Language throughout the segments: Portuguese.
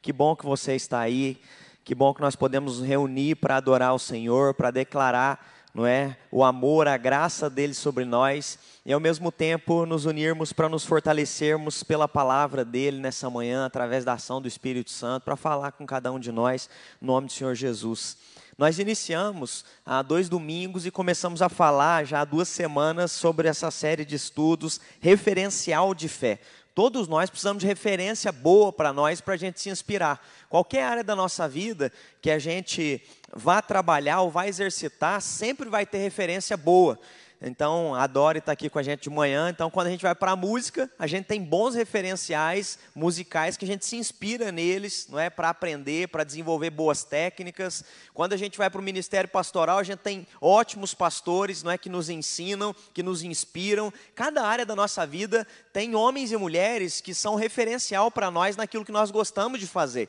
Que bom que você está aí. Que bom que nós podemos nos reunir para adorar o Senhor, para declarar, não é, o amor, a graça dele sobre nós e ao mesmo tempo nos unirmos para nos fortalecermos pela palavra dele nessa manhã, através da ação do Espírito Santo, para falar com cada um de nós, no nome do Senhor Jesus. Nós iniciamos há dois domingos e começamos a falar já há duas semanas sobre essa série de estudos referencial de fé. Todos nós precisamos de referência boa para nós, para a gente se inspirar. Qualquer área da nossa vida que a gente vá trabalhar ou vá exercitar, sempre vai ter referência boa. Então, a Dori está aqui com a gente de manhã. Então, quando a gente vai para a música, a gente tem bons referenciais musicais que a gente se inspira neles, não é, para aprender, para desenvolver boas técnicas. Quando a gente vai para o ministério pastoral, a gente tem ótimos pastores, não é, que nos ensinam, que nos inspiram. Cada área da nossa vida tem homens e mulheres que são referencial para nós naquilo que nós gostamos de fazer.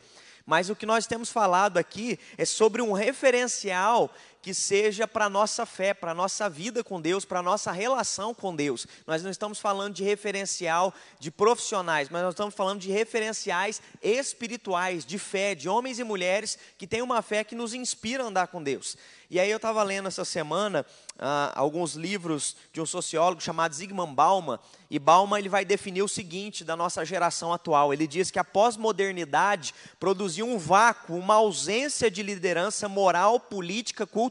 Mas o que nós temos falado aqui é sobre um referencial que seja para a nossa fé, para a nossa vida com Deus, para a nossa relação com Deus. Nós não estamos falando de referencial de profissionais, mas nós estamos falando de referenciais espirituais, de fé, de homens e mulheres que têm uma fé que nos inspira a andar com Deus. E aí eu estava lendo essa semana ah, alguns livros de um sociólogo chamado Zygmunt Bauman, e Bauman ele vai definir o seguinte da nossa geração atual. Ele diz que a pós-modernidade produziu um vácuo, uma ausência de liderança moral, política, cultural,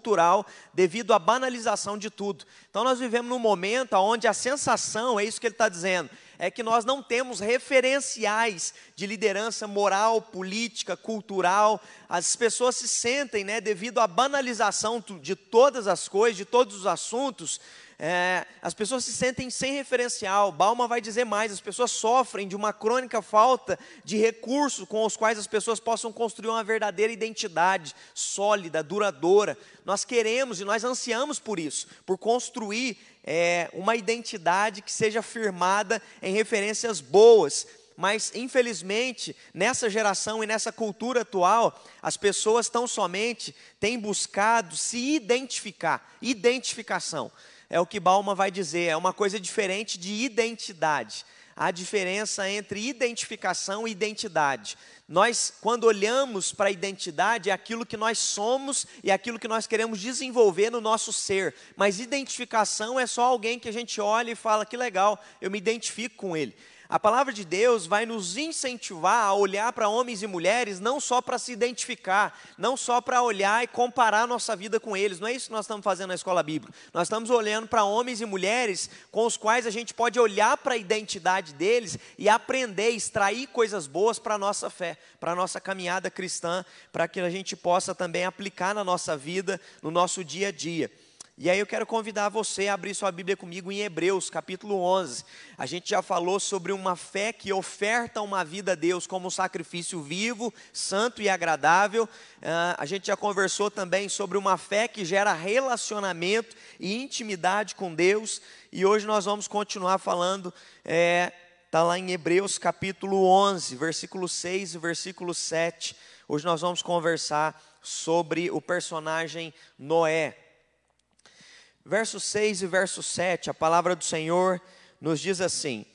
devido à banalização de tudo. Então nós vivemos num momento onde a sensação, é isso que ele está dizendo, é que nós não temos referenciais de liderança moral, política, cultural. As pessoas se sentem, né, devido à banalização de todas as coisas, de todos os assuntos, é, as pessoas se sentem sem referencial. Balma vai dizer mais: as pessoas sofrem de uma crônica falta de recursos com os quais as pessoas possam construir uma verdadeira identidade sólida, duradoura. Nós queremos e nós ansiamos por isso, por construir é, uma identidade que seja firmada em referências boas. Mas, infelizmente, nessa geração e nessa cultura atual, as pessoas tão somente têm buscado se identificar identificação é o que Balma vai dizer, é uma coisa diferente de identidade. A diferença entre identificação e identidade. Nós, quando olhamos para a identidade, é aquilo que nós somos e aquilo que nós queremos desenvolver no nosso ser. Mas identificação é só alguém que a gente olha e fala: que legal, eu me identifico com ele. A palavra de Deus vai nos incentivar a olhar para homens e mulheres não só para se identificar, não só para olhar e comparar nossa vida com eles. Não é isso que nós estamos fazendo na escola bíblica. Nós estamos olhando para homens e mulheres com os quais a gente pode olhar para a identidade deles e aprender, extrair coisas boas para a nossa fé, para a nossa caminhada cristã, para que a gente possa também aplicar na nossa vida, no nosso dia a dia. E aí eu quero convidar você a abrir sua Bíblia comigo em Hebreus, capítulo 11. A gente já falou sobre uma fé que oferta uma vida a Deus como sacrifício vivo, santo e agradável. Uh, a gente já conversou também sobre uma fé que gera relacionamento e intimidade com Deus. E hoje nós vamos continuar falando, está é, tá lá em Hebreus, capítulo 11, versículo 6 e versículo 7. Hoje nós vamos conversar sobre o personagem Noé verso 6 e verso 7, a palavra do Senhor nos diz assim: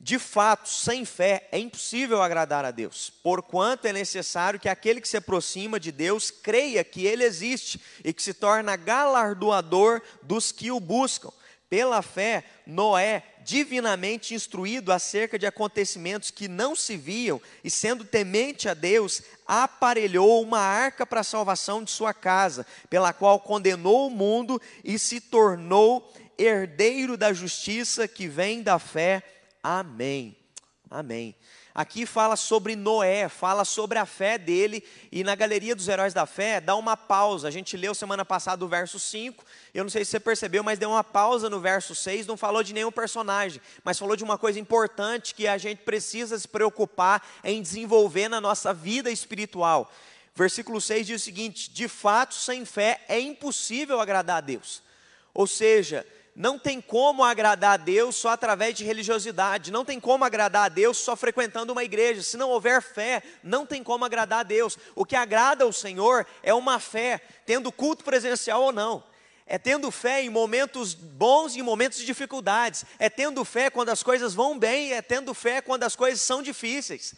De fato, sem fé é impossível agradar a Deus, porquanto é necessário que aquele que se aproxima de Deus creia que Ele existe e que se torna galardoador dos que o buscam. Pela fé, Noé, divinamente instruído acerca de acontecimentos que não se viam, e sendo temente a Deus, aparelhou uma arca para a salvação de sua casa, pela qual condenou o mundo e se tornou herdeiro da justiça que vem da fé. Amém. Amém. Aqui fala sobre Noé, fala sobre a fé dele, e na galeria dos heróis da fé dá uma pausa. A gente leu semana passada o verso 5, eu não sei se você percebeu, mas deu uma pausa no verso 6, não falou de nenhum personagem, mas falou de uma coisa importante que a gente precisa se preocupar em desenvolver na nossa vida espiritual. Versículo 6 diz o seguinte: De fato, sem fé é impossível agradar a Deus. Ou seja, não tem como agradar a Deus só através de religiosidade, não tem como agradar a Deus só frequentando uma igreja. Se não houver fé, não tem como agradar a Deus. O que agrada ao Senhor é uma fé, tendo culto presencial ou não. É tendo fé em momentos bons e em momentos de dificuldades. É tendo fé quando as coisas vão bem, é tendo fé quando as coisas são difíceis.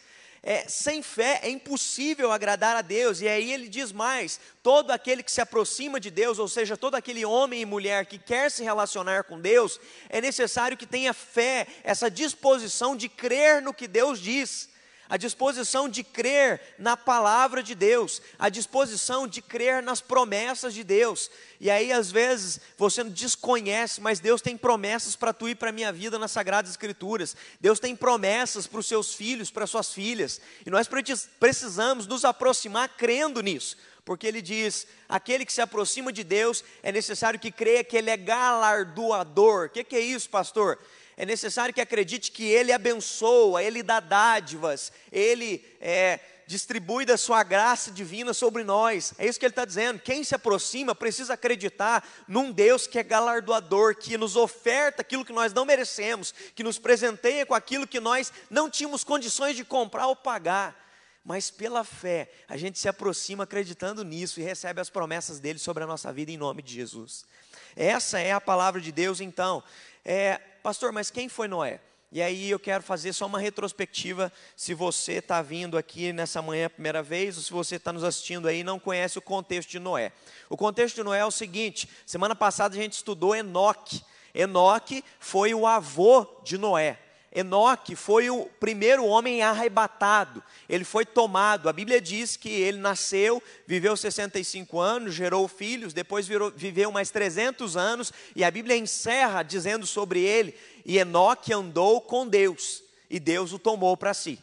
É, sem fé é impossível agradar a Deus, e aí ele diz mais: todo aquele que se aproxima de Deus, ou seja, todo aquele homem e mulher que quer se relacionar com Deus, é necessário que tenha fé, essa disposição de crer no que Deus diz a disposição de crer na palavra de Deus, a disposição de crer nas promessas de Deus. E aí, às vezes, você desconhece, mas Deus tem promessas para tu e para a minha vida nas Sagradas Escrituras. Deus tem promessas para os seus filhos, para suas filhas. E nós precisamos nos aproximar crendo nisso. Porque ele diz: aquele que se aproxima de Deus é necessário que creia que Ele é galardoador. O que, que é isso, pastor? É necessário que acredite que Ele abençoa, Ele dá dádivas, Ele é, distribui da sua graça divina sobre nós. É isso que Ele está dizendo. Quem se aproxima precisa acreditar num Deus que é galardoador, que nos oferta aquilo que nós não merecemos, que nos presenteia com aquilo que nós não tínhamos condições de comprar ou pagar. Mas pela fé, a gente se aproxima acreditando nisso e recebe as promessas dele sobre a nossa vida em nome de Jesus. Essa é a palavra de Deus, então. É, pastor, mas quem foi Noé? E aí eu quero fazer só uma retrospectiva, se você está vindo aqui nessa manhã a primeira vez, ou se você está nos assistindo aí e não conhece o contexto de Noé. O contexto de Noé é o seguinte, semana passada a gente estudou Enoque. Enoque foi o avô de Noé. Enoque foi o primeiro homem arrebatado, ele foi tomado. A Bíblia diz que ele nasceu, viveu 65 anos, gerou filhos, depois virou, viveu mais 300 anos, e a Bíblia encerra dizendo sobre ele: e Enoque andou com Deus, e Deus o tomou para si.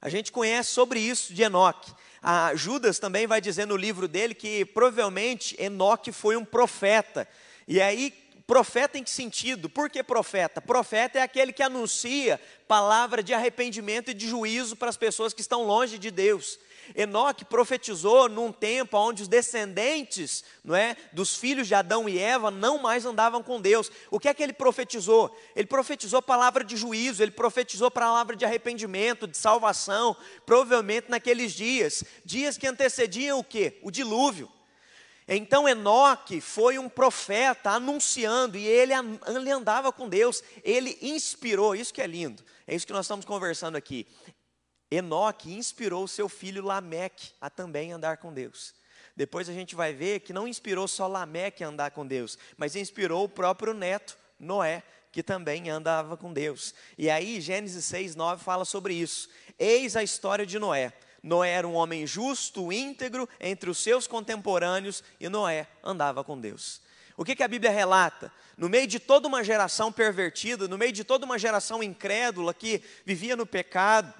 A gente conhece sobre isso de Enoque. A Judas também vai dizer no livro dele que provavelmente Enoque foi um profeta. E aí Profeta em que sentido? Por que profeta? Profeta é aquele que anuncia palavra de arrependimento e de juízo para as pessoas que estão longe de Deus. Enoque profetizou num tempo onde os descendentes não é, dos filhos de Adão e Eva não mais andavam com Deus. O que é que ele profetizou? Ele profetizou palavra de juízo, ele profetizou palavra de arrependimento, de salvação, provavelmente naqueles dias, dias que antecediam o que? O dilúvio. Então Enoque foi um profeta anunciando, e ele, andava com Deus, ele inspirou, isso que é lindo, é isso que nós estamos conversando aqui. Enoque inspirou seu filho Lameque a também andar com Deus. Depois a gente vai ver que não inspirou só Lameque a andar com Deus, mas inspirou o próprio neto, Noé, que também andava com Deus. E aí Gênesis 6, 9 fala sobre isso. Eis a história de Noé. Noé era um homem justo, íntegro entre os seus contemporâneos e Noé andava com Deus. O que, que a Bíblia relata? No meio de toda uma geração pervertida, no meio de toda uma geração incrédula que vivia no pecado,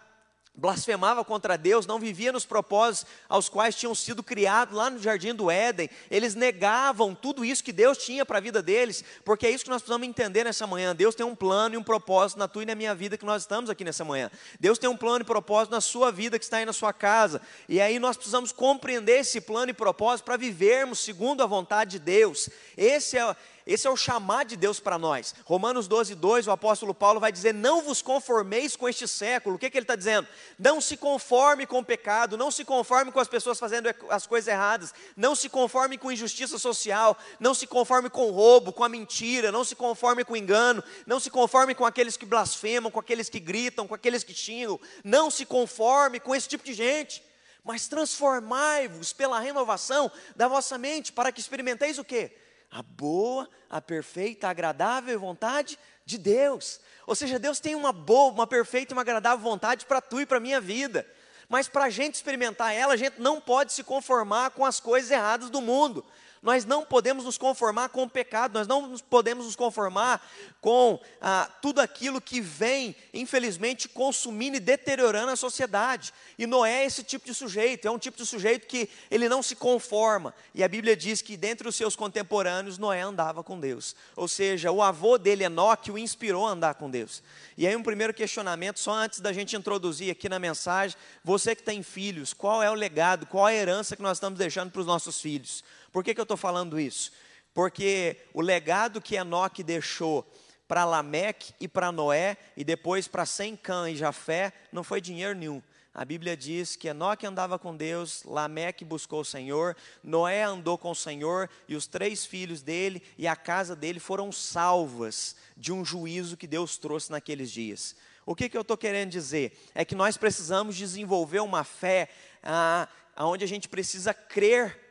blasfemava contra Deus, não vivia nos propósitos aos quais tinham sido criados lá no jardim do Éden. Eles negavam tudo isso que Deus tinha para a vida deles, porque é isso que nós precisamos entender nessa manhã. Deus tem um plano e um propósito na tua e na minha vida que nós estamos aqui nessa manhã. Deus tem um plano e propósito na sua vida que está aí na sua casa. E aí nós precisamos compreender esse plano e propósito para vivermos segundo a vontade de Deus. Esse é esse é o chamar de Deus para nós. Romanos 12, 2, o apóstolo Paulo vai dizer: Não vos conformeis com este século. O que, que ele está dizendo? Não se conforme com o pecado, não se conforme com as pessoas fazendo as coisas erradas, não se conforme com injustiça social, não se conforme com o roubo, com a mentira, não se conforme com engano, não se conforme com aqueles que blasfemam, com aqueles que gritam, com aqueles que xingam, não se conforme com esse tipo de gente mas transformai-vos pela renovação da vossa mente, para que experimenteis o quê? A boa, a perfeita, a agradável vontade de Deus. Ou seja, Deus tem uma boa, uma perfeita e uma agradável vontade para tu e para minha vida. Mas para a gente experimentar ela, a gente não pode se conformar com as coisas erradas do mundo. Nós não podemos nos conformar com o pecado, nós não podemos nos conformar com ah, tudo aquilo que vem, infelizmente, consumindo e deteriorando a sociedade. E Noé é esse tipo de sujeito, é um tipo de sujeito que ele não se conforma. E a Bíblia diz que dentre os seus contemporâneos, Noé andava com Deus. Ou seja, o avô dele, Enoque, o inspirou a andar com Deus. E aí um primeiro questionamento, só antes da gente introduzir aqui na mensagem, você que tem filhos, qual é o legado, qual é a herança que nós estamos deixando para os nossos filhos? Por que, que eu estou falando isso? Porque o legado que Enoque deixou para Lameque e para Noé, e depois para Sem Cã e Jafé, não foi dinheiro nenhum. A Bíblia diz que Enoque andava com Deus, Lameque buscou o Senhor, Noé andou com o Senhor, e os três filhos dele e a casa dele foram salvas de um juízo que Deus trouxe naqueles dias. O que, que eu estou querendo dizer? É que nós precisamos desenvolver uma fé ah, onde a gente precisa crer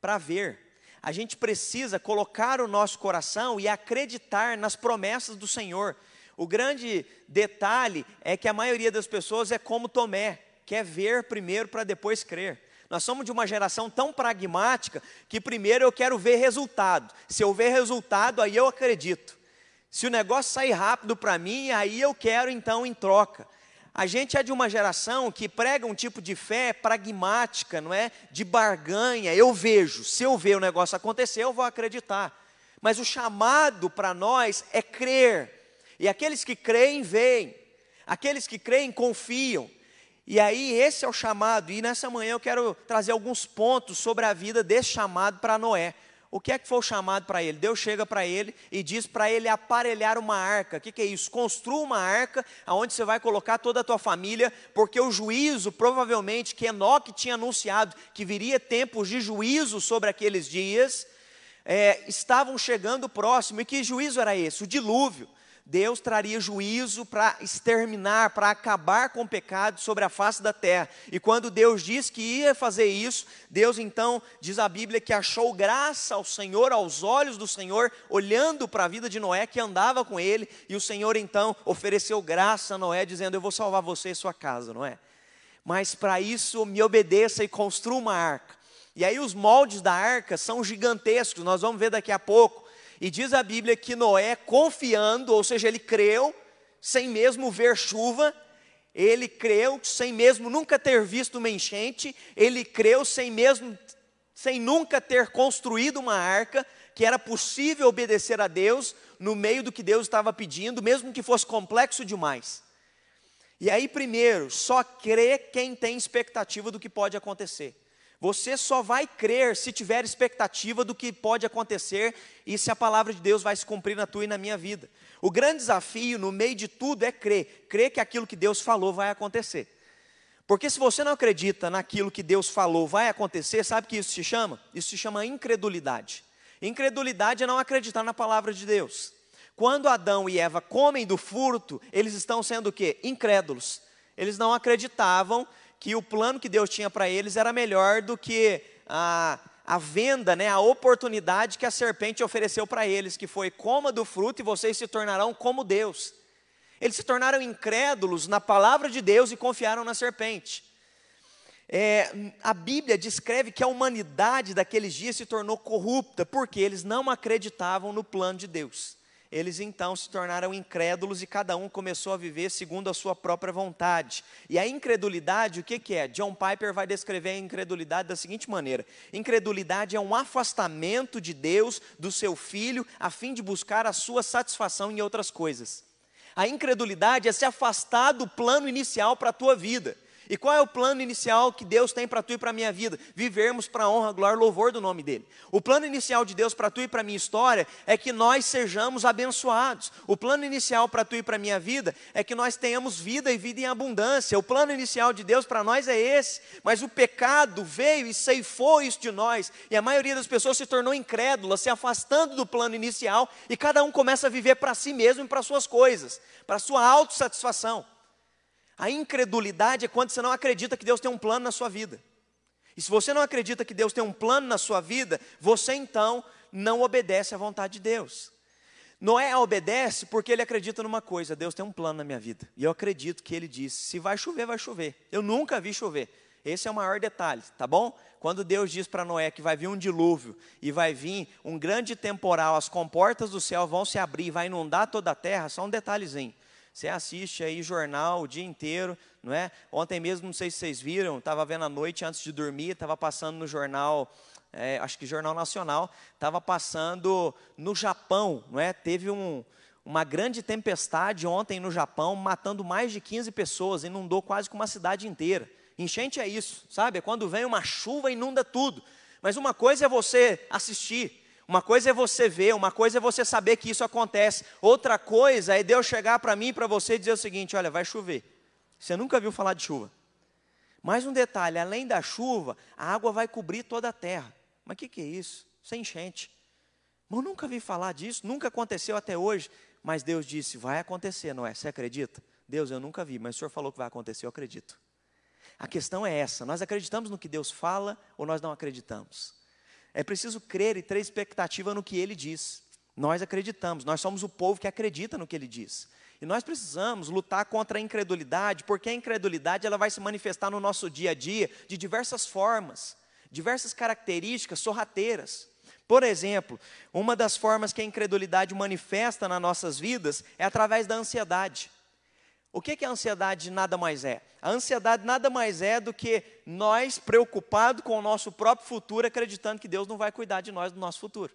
para ver. A gente precisa colocar o nosso coração e acreditar nas promessas do Senhor. O grande detalhe é que a maioria das pessoas é como Tomé, quer ver primeiro para depois crer. Nós somos de uma geração tão pragmática que primeiro eu quero ver resultado. Se eu ver resultado, aí eu acredito. Se o negócio sair rápido para mim, aí eu quero então em troca. A gente é de uma geração que prega um tipo de fé pragmática, não é? De barganha. Eu vejo, se eu ver o negócio acontecer, eu vou acreditar. Mas o chamado para nós é crer. E aqueles que creem, veem. Aqueles que creem, confiam. E aí, esse é o chamado. E nessa manhã eu quero trazer alguns pontos sobre a vida desse chamado para Noé. O que é que foi o chamado para ele? Deus chega para ele e diz para ele aparelhar uma arca. O que, que, é isso? Construa uma arca onde você vai colocar toda a tua família, porque o juízo, provavelmente, que Enoque tinha anunciado que viria tempos de juízo sobre aqueles dias, é, estavam chegando próximo. E que juízo era esse? O dilúvio. Deus traria juízo para exterminar, para acabar com o pecado sobre a face da terra. E quando Deus diz que ia fazer isso, Deus então, diz a Bíblia, que achou graça ao Senhor, aos olhos do Senhor, olhando para a vida de Noé, que andava com ele, e o Senhor então ofereceu graça a Noé, dizendo: Eu vou salvar você e sua casa, não é? Mas para isso me obedeça e construa uma arca. E aí os moldes da arca são gigantescos, nós vamos ver daqui a pouco. E diz a Bíblia que Noé, confiando, ou seja, ele creu, sem mesmo ver chuva, ele creu sem mesmo nunca ter visto uma enchente, ele creu sem mesmo, sem nunca ter construído uma arca, que era possível obedecer a Deus no meio do que Deus estava pedindo, mesmo que fosse complexo demais. E aí, primeiro, só crê quem tem expectativa do que pode acontecer. Você só vai crer se tiver expectativa do que pode acontecer e se a palavra de Deus vai se cumprir na tua e na minha vida. O grande desafio no meio de tudo é crer, crer que aquilo que Deus falou vai acontecer. Porque se você não acredita naquilo que Deus falou vai acontecer, sabe o que isso se chama? Isso se chama incredulidade. Incredulidade é não acreditar na palavra de Deus. Quando Adão e Eva comem do fruto, eles estão sendo o quê? Incrédulos. Eles não acreditavam que o plano que Deus tinha para eles era melhor do que a, a venda, né, a oportunidade que a serpente ofereceu para eles, que foi coma do fruto e vocês se tornarão como Deus. Eles se tornaram incrédulos na palavra de Deus e confiaram na serpente. É, a Bíblia descreve que a humanidade daqueles dias se tornou corrupta, porque eles não acreditavam no plano de Deus. Eles então se tornaram incrédulos e cada um começou a viver segundo a sua própria vontade. E a incredulidade, o que, que é? John Piper vai descrever a incredulidade da seguinte maneira: incredulidade é um afastamento de Deus, do seu filho, a fim de buscar a sua satisfação em outras coisas. A incredulidade é se afastar do plano inicial para a tua vida. E qual é o plano inicial que Deus tem para tu e para a minha vida? Vivermos para a honra, glória e louvor do nome dEle. O plano inicial de Deus para tu e para a minha história é que nós sejamos abençoados. O plano inicial para tu e para a minha vida é que nós tenhamos vida e vida em abundância. O plano inicial de Deus para nós é esse. Mas o pecado veio e ceifou isso de nós. E a maioria das pessoas se tornou incrédula, se afastando do plano inicial. E cada um começa a viver para si mesmo e para suas coisas, para sua autossatisfação. A incredulidade é quando você não acredita que Deus tem um plano na sua vida. E se você não acredita que Deus tem um plano na sua vida, você então não obedece à vontade de Deus. Noé obedece porque ele acredita numa coisa: Deus tem um plano na minha vida. E eu acredito que ele disse: se vai chover, vai chover. Eu nunca vi chover. Esse é o maior detalhe, tá bom? Quando Deus diz para Noé que vai vir um dilúvio e vai vir um grande temporal, as comportas do céu vão se abrir, vai inundar toda a terra, só um detalhezinho. Você assiste aí jornal o dia inteiro, não é? Ontem mesmo, não sei se vocês viram, estava vendo à noite antes de dormir, estava passando no jornal, é, acho que Jornal Nacional, estava passando no Japão, não é? Teve um, uma grande tempestade ontem no Japão, matando mais de 15 pessoas, inundou quase que uma cidade inteira. Enchente é isso, sabe? É quando vem uma chuva, inunda tudo. Mas uma coisa é você assistir, uma coisa é você ver, uma coisa é você saber que isso acontece. Outra coisa é Deus chegar para mim e para você e dizer o seguinte: olha, vai chover. Você nunca viu falar de chuva. Mais um detalhe: além da chuva, a água vai cobrir toda a terra. Mas o que, que é isso? Isso é enchente. Eu nunca vi falar disso, nunca aconteceu até hoje. Mas Deus disse: vai acontecer, não é? Você acredita? Deus, eu nunca vi, mas o Senhor falou que vai acontecer, eu acredito. A questão é essa: nós acreditamos no que Deus fala ou nós não acreditamos? É preciso crer e ter expectativa no que Ele diz. Nós acreditamos, nós somos o povo que acredita no que Ele diz. E nós precisamos lutar contra a incredulidade, porque a incredulidade ela vai se manifestar no nosso dia a dia de diversas formas, diversas características sorrateiras. Por exemplo, uma das formas que a incredulidade manifesta nas nossas vidas é através da ansiedade. O que, que a ansiedade nada mais é? A ansiedade nada mais é do que nós preocupados com o nosso próprio futuro, acreditando que Deus não vai cuidar de nós do nosso futuro.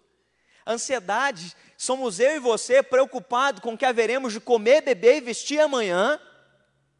Ansiedade, somos eu e você preocupados com o que haveremos de comer, beber e vestir amanhã.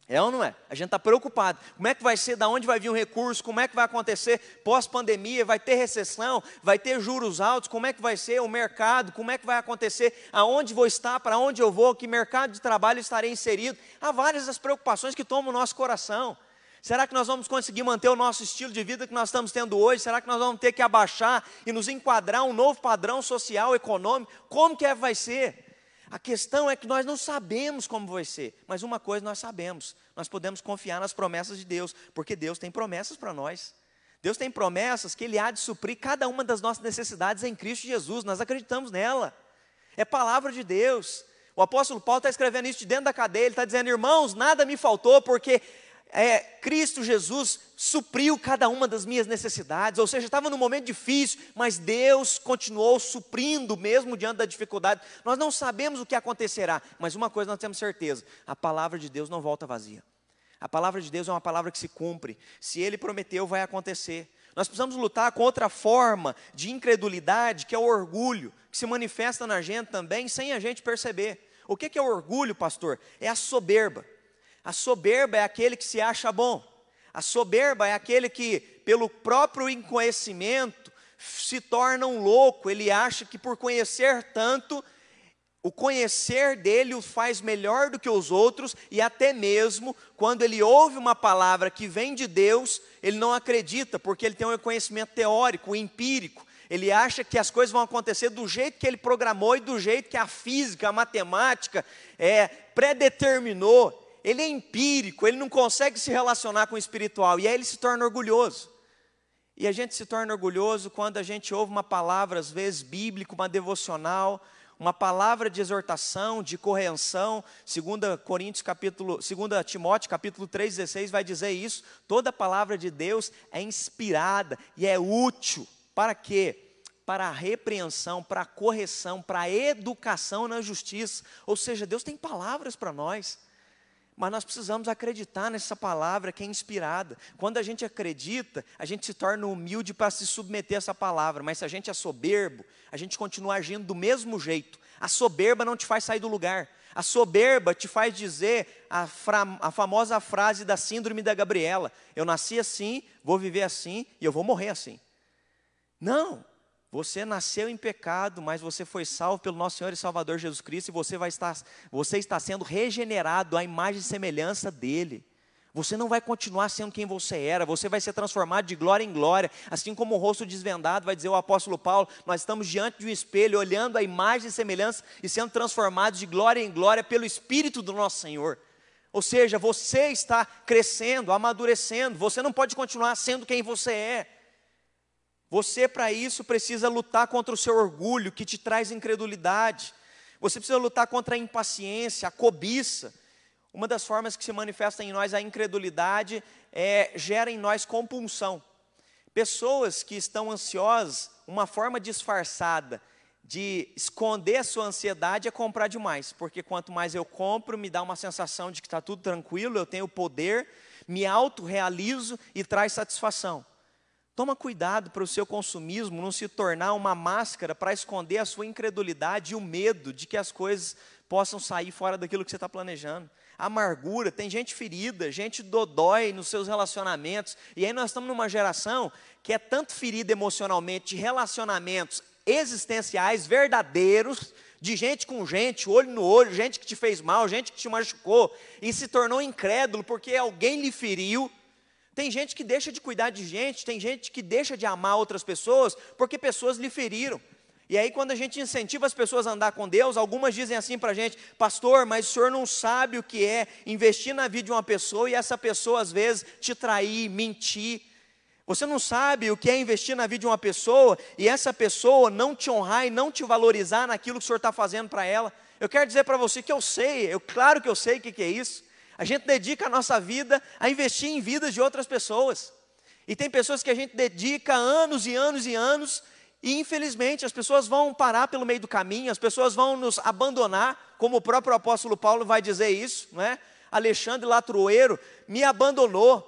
É ou não é? A gente está preocupado. Como é que vai ser? Da onde vai vir o recurso? Como é que vai acontecer pós-pandemia? Vai ter recessão? Vai ter juros altos? Como é que vai ser o mercado? Como é que vai acontecer? Aonde vou estar? Para onde eu vou? Que mercado de trabalho estarei inserido? Há várias as preocupações que tomam o nosso coração. Será que nós vamos conseguir manter o nosso estilo de vida que nós estamos tendo hoje? Será que nós vamos ter que abaixar e nos enquadrar um novo padrão social, econômico? Como que é, vai ser? A questão é que nós não sabemos como vai ser, mas uma coisa nós sabemos: nós podemos confiar nas promessas de Deus, porque Deus tem promessas para nós. Deus tem promessas que Ele há de suprir cada uma das nossas necessidades em Cristo Jesus, nós acreditamos nela. É palavra de Deus. O apóstolo Paulo está escrevendo isso de dentro da cadeia, ele está dizendo, irmãos, nada me faltou, porque é, Cristo Jesus supriu cada uma das minhas necessidades, ou seja, estava num momento difícil, mas Deus continuou suprindo mesmo diante da dificuldade. Nós não sabemos o que acontecerá, mas uma coisa nós temos certeza: a palavra de Deus não volta vazia. A palavra de Deus é uma palavra que se cumpre. Se Ele prometeu, vai acontecer. Nós precisamos lutar com outra forma de incredulidade, que é o orgulho, que se manifesta na gente também sem a gente perceber. O que é o orgulho, pastor? É a soberba. A soberba é aquele que se acha bom. A soberba é aquele que, pelo próprio inconhecimento, se torna um louco. Ele acha que por conhecer tanto, o conhecer dele o faz melhor do que os outros, e até mesmo quando ele ouve uma palavra que vem de Deus, ele não acredita, porque ele tem um conhecimento teórico, empírico. Ele acha que as coisas vão acontecer do jeito que ele programou e do jeito que a física, a matemática é, predeterminou ele é empírico, ele não consegue se relacionar com o espiritual, e aí ele se torna orgulhoso. E a gente se torna orgulhoso quando a gente ouve uma palavra, às vezes bíblica, uma devocional, uma palavra de exortação, de correção, 2 Coríntios capítulo, 2 Timóteo capítulo 3:16 vai dizer isso. Toda palavra de Deus é inspirada e é útil para quê? Para a repreensão, para a correção, para a educação na justiça. Ou seja, Deus tem palavras para nós. Mas nós precisamos acreditar nessa palavra que é inspirada. Quando a gente acredita, a gente se torna humilde para se submeter a essa palavra. Mas se a gente é soberbo, a gente continua agindo do mesmo jeito. A soberba não te faz sair do lugar. A soberba te faz dizer a, a famosa frase da síndrome da Gabriela: Eu nasci assim, vou viver assim e eu vou morrer assim. Não, você nasceu em pecado, mas você foi salvo pelo nosso Senhor e Salvador Jesus Cristo e você vai estar, você está sendo regenerado à imagem e semelhança dele. Você não vai continuar sendo quem você era, você vai ser transformado de glória em glória, assim como o rosto desvendado, vai dizer o apóstolo Paulo, nós estamos diante de um espelho, olhando a imagem e semelhança e sendo transformados de glória em glória pelo Espírito do nosso Senhor. Ou seja, você está crescendo, amadurecendo, você não pode continuar sendo quem você é. Você, para isso, precisa lutar contra o seu orgulho, que te traz incredulidade. Você precisa lutar contra a impaciência, a cobiça. Uma das formas que se manifesta em nós a incredulidade é, gera em nós compulsão. Pessoas que estão ansiosas, uma forma disfarçada de esconder a sua ansiedade é comprar demais, porque quanto mais eu compro, me dá uma sensação de que está tudo tranquilo, eu tenho poder, me autorrealizo e traz satisfação. Toma cuidado para o seu consumismo não se tornar uma máscara para esconder a sua incredulidade e o medo de que as coisas possam sair fora daquilo que você está planejando. Amargura, tem gente ferida, gente dodói nos seus relacionamentos. E aí nós estamos numa geração que é tanto ferida emocionalmente de relacionamentos existenciais, verdadeiros, de gente com gente, olho no olho, gente que te fez mal, gente que te machucou, e se tornou incrédulo porque alguém lhe feriu tem gente que deixa de cuidar de gente, tem gente que deixa de amar outras pessoas porque pessoas lhe feriram. E aí, quando a gente incentiva as pessoas a andar com Deus, algumas dizem assim para a gente, pastor, mas o senhor não sabe o que é investir na vida de uma pessoa e essa pessoa, às vezes, te trair, mentir. Você não sabe o que é investir na vida de uma pessoa e essa pessoa não te honrar e não te valorizar naquilo que o senhor está fazendo para ela. Eu quero dizer para você que eu sei, eu claro que eu sei o que, que é isso. A gente dedica a nossa vida a investir em vidas de outras pessoas. E tem pessoas que a gente dedica anos e anos e anos e infelizmente as pessoas vão parar pelo meio do caminho, as pessoas vão nos abandonar, como o próprio apóstolo Paulo vai dizer isso, não é? Alexandre Latroeiro me abandonou,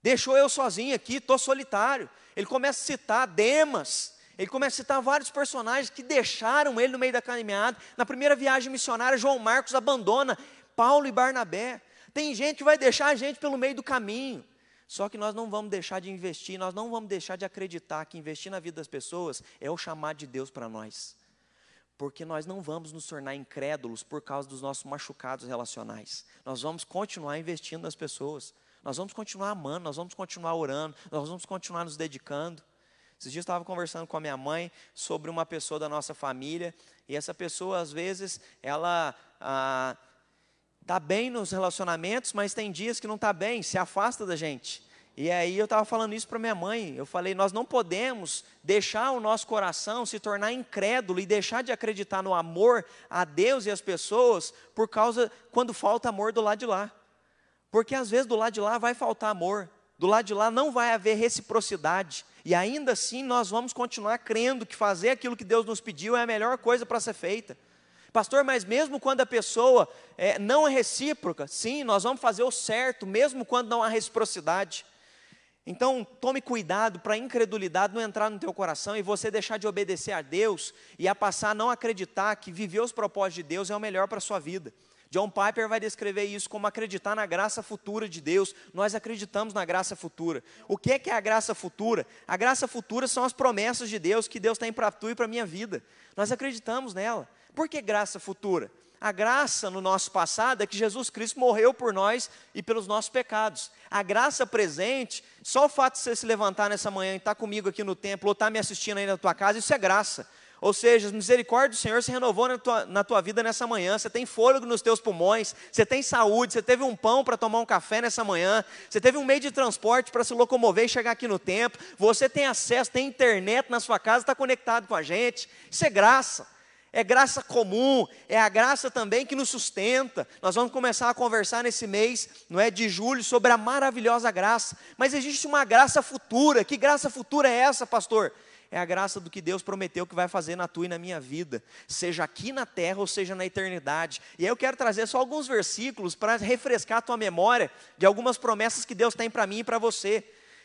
deixou eu sozinho aqui, estou solitário. Ele começa a citar Demas, ele começa a citar vários personagens que deixaram ele no meio da caminhada. Na primeira viagem missionária, João Marcos abandona Paulo e Barnabé. Tem gente que vai deixar a gente pelo meio do caminho. Só que nós não vamos deixar de investir, nós não vamos deixar de acreditar que investir na vida das pessoas é o chamado de Deus para nós. Porque nós não vamos nos tornar incrédulos por causa dos nossos machucados relacionais. Nós vamos continuar investindo nas pessoas. Nós vamos continuar amando, nós vamos continuar orando, nós vamos continuar nos dedicando. Esses dias eu estava conversando com a minha mãe sobre uma pessoa da nossa família, e essa pessoa, às vezes, ela ah, está bem nos relacionamentos, mas tem dias que não está bem, se afasta da gente. E aí eu estava falando isso para minha mãe. Eu falei, nós não podemos deixar o nosso coração se tornar incrédulo e deixar de acreditar no amor a Deus e as pessoas por causa quando falta amor do lado de lá. Porque às vezes do lado de lá vai faltar amor, do lado de lá não vai haver reciprocidade. E ainda assim nós vamos continuar crendo que fazer aquilo que Deus nos pediu é a melhor coisa para ser feita. Pastor, mas mesmo quando a pessoa é, não é recíproca, sim, nós vamos fazer o certo, mesmo quando não há reciprocidade. Então, tome cuidado para a incredulidade não entrar no teu coração e você deixar de obedecer a Deus e a passar a não acreditar que viver os propósitos de Deus é o melhor para a sua vida. John Piper vai descrever isso como acreditar na graça futura de Deus. Nós acreditamos na graça futura. O que é, que é a graça futura? A graça futura são as promessas de Deus que Deus tem para tu e para a minha vida. Nós acreditamos nela. Por que graça futura? A graça no nosso passado é que Jesus Cristo morreu por nós e pelos nossos pecados. A graça presente, só o fato de você se levantar nessa manhã e estar comigo aqui no templo, ou estar me assistindo aí na tua casa, isso é graça. Ou seja, a misericórdia do Senhor se renovou na tua, na tua vida nessa manhã. Você tem fôlego nos teus pulmões, você tem saúde, você teve um pão para tomar um café nessa manhã, você teve um meio de transporte para se locomover e chegar aqui no templo, você tem acesso, tem internet na sua casa, está conectado com a gente. Isso é graça é graça comum, é a graça também que nos sustenta. Nós vamos começar a conversar nesse mês, não é, de julho, sobre a maravilhosa graça. Mas existe uma graça futura. Que graça futura é essa, pastor? É a graça do que Deus prometeu que vai fazer na tua e na minha vida, seja aqui na terra ou seja na eternidade. E aí eu quero trazer só alguns versículos para refrescar a tua memória de algumas promessas que Deus tem para mim e para você.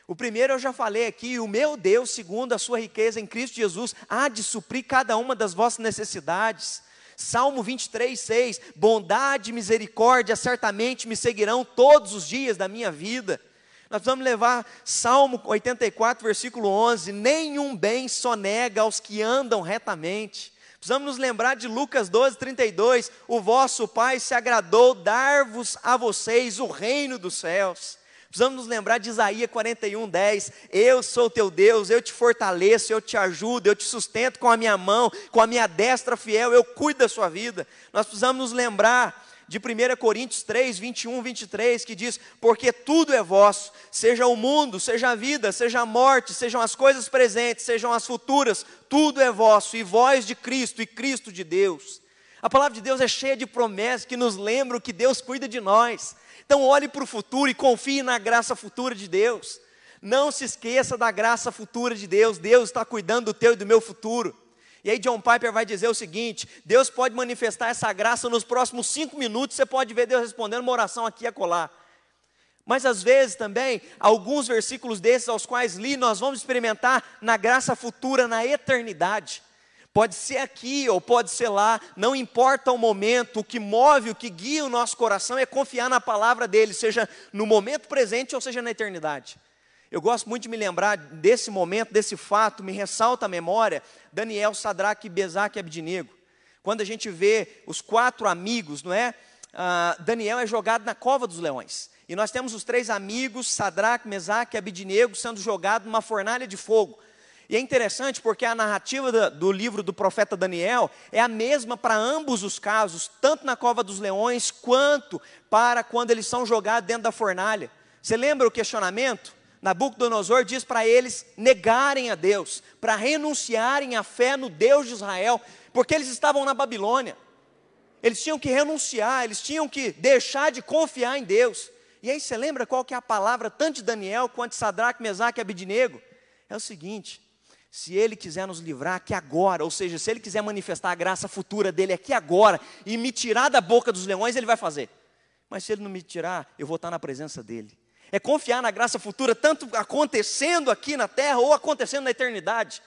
O primeiro eu já falei aqui, o meu Deus, segundo a sua riqueza em Cristo Jesus, há de suprir cada uma das vossas necessidades. Salmo 23, 6: Bondade e misericórdia certamente me seguirão todos os dias da minha vida. Nós vamos levar Salmo 84, versículo 11: Nenhum bem sonega aos que andam retamente. Precisamos nos lembrar de Lucas 12, 32: O vosso Pai se agradou dar-vos a vocês o reino dos céus. Precisamos nos lembrar de Isaías 41, 10. Eu sou teu Deus, eu te fortaleço, eu te ajudo, eu te sustento com a minha mão, com a minha destra fiel, eu cuido da sua vida. Nós precisamos nos lembrar de 1 Coríntios 3, 21, 23, que diz: Porque tudo é vosso, seja o mundo, seja a vida, seja a morte, sejam as coisas presentes, sejam as futuras, tudo é vosso, e vós de Cristo, e Cristo de Deus. A palavra de Deus é cheia de promessas que nos lembram que Deus cuida de nós. Então olhe para o futuro e confie na graça futura de Deus. Não se esqueça da graça futura de Deus. Deus está cuidando do teu e do meu futuro. E aí John Piper vai dizer o seguinte: Deus pode manifestar essa graça nos próximos cinco minutos. Você pode ver Deus respondendo uma oração aqui e acolá. Mas às vezes também, alguns versículos desses aos quais li, nós vamos experimentar na graça futura, na eternidade. Pode ser aqui ou pode ser lá, não importa o momento, o que move, o que guia o nosso coração é confiar na palavra dele, seja no momento presente ou seja na eternidade. Eu gosto muito de me lembrar desse momento, desse fato, me ressalta a memória, Daniel, Sadraque, Bezaque e Abdinego. Quando a gente vê os quatro amigos, não é? Ah, Daniel é jogado na cova dos leões. E nós temos os três amigos, Sadraque, Mesaque e Abdinego, sendo jogados numa fornalha de fogo. E é interessante porque a narrativa do livro do profeta Daniel é a mesma para ambos os casos, tanto na cova dos leões quanto para quando eles são jogados dentro da fornalha. Você lembra o questionamento? Nabucodonosor diz para eles negarem a Deus, para renunciarem à fé no Deus de Israel, porque eles estavam na Babilônia. Eles tinham que renunciar, eles tinham que deixar de confiar em Deus. E aí você lembra qual que é a palavra tanto de Daniel quanto de Sadraque, Mesaque e Abidinego? É o seguinte: se ele quiser nos livrar aqui agora, ou seja, se ele quiser manifestar a graça futura dele aqui agora e me tirar da boca dos leões, ele vai fazer. Mas se ele não me tirar, eu vou estar na presença dele. É confiar na graça futura, tanto acontecendo aqui na terra ou acontecendo na eternidade.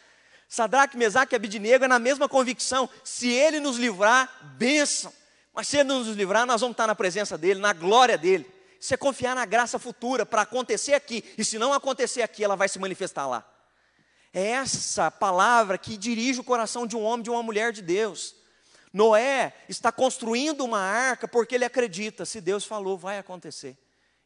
Sadraque, Mesaque e Abidinego é na mesma convicção. Se ele nos livrar, bênção. Mas se ele não nos livrar, nós vamos estar na presença dele, na glória dele. Isso é confiar na graça futura para acontecer aqui. E se não acontecer aqui, ela vai se manifestar lá. É essa palavra que dirige o coração de um homem, de uma mulher de Deus. Noé está construindo uma arca porque ele acredita, se Deus falou, vai acontecer.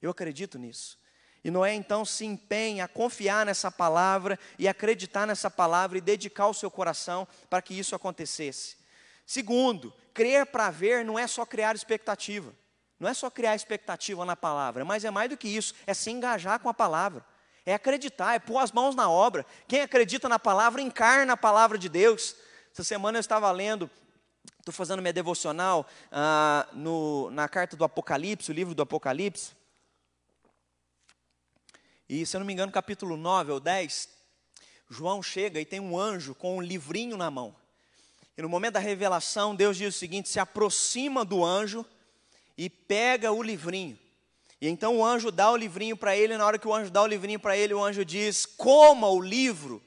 Eu acredito nisso. E Noé então se empenha a confiar nessa palavra e acreditar nessa palavra e dedicar o seu coração para que isso acontecesse. Segundo, crer para ver não é só criar expectativa. Não é só criar expectativa na palavra, mas é mais do que isso, é se engajar com a palavra. É acreditar, é pôr as mãos na obra. Quem acredita na palavra, encarna a palavra de Deus. Essa semana eu estava lendo, estou fazendo minha devocional ah, no, na carta do Apocalipse, o livro do Apocalipse. E se eu não me engano, capítulo 9 ou 10, João chega e tem um anjo com um livrinho na mão. E no momento da revelação, Deus diz o seguinte: se aproxima do anjo e pega o livrinho. E então o anjo dá o livrinho para ele, e na hora que o anjo dá o livrinho para ele, o anjo diz: coma o livro,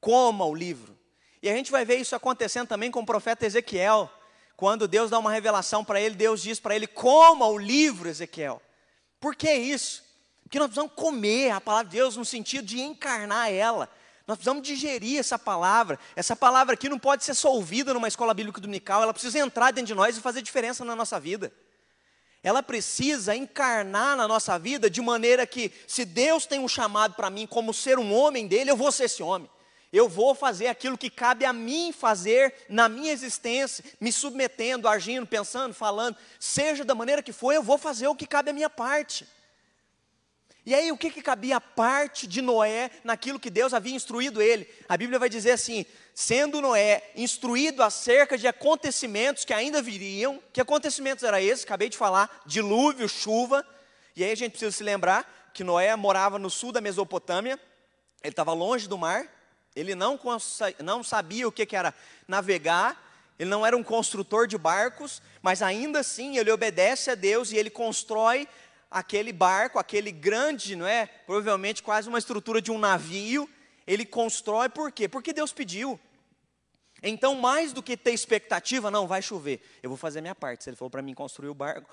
coma o livro. E a gente vai ver isso acontecendo também com o profeta Ezequiel. Quando Deus dá uma revelação para ele, Deus diz para ele: coma o livro, Ezequiel. Por que isso? Porque nós precisamos comer a palavra de Deus no sentido de encarnar ela. Nós precisamos digerir essa palavra. Essa palavra aqui não pode ser só ouvida numa escola bíblica dominical, ela precisa entrar dentro de nós e fazer diferença na nossa vida ela precisa encarnar na nossa vida de maneira que, se Deus tem um chamado para mim como ser um homem dele, eu vou ser esse homem. Eu vou fazer aquilo que cabe a mim fazer na minha existência, me submetendo, agindo, pensando, falando, seja da maneira que for, eu vou fazer o que cabe a minha parte. E aí, o que, que cabia a parte de Noé naquilo que Deus havia instruído ele? A Bíblia vai dizer assim: sendo Noé instruído acerca de acontecimentos que ainda viriam, que acontecimentos eram esses? Acabei de falar: dilúvio, chuva. E aí a gente precisa se lembrar que Noé morava no sul da Mesopotâmia, ele estava longe do mar, ele não, não sabia o que, que era navegar, ele não era um construtor de barcos, mas ainda assim ele obedece a Deus e ele constrói aquele barco, aquele grande, não é? Provavelmente quase uma estrutura de um navio, ele constrói por quê? Porque Deus pediu. Então, mais do que ter expectativa, não, vai chover. Eu vou fazer a minha parte. Se ele falou para mim construir o barco,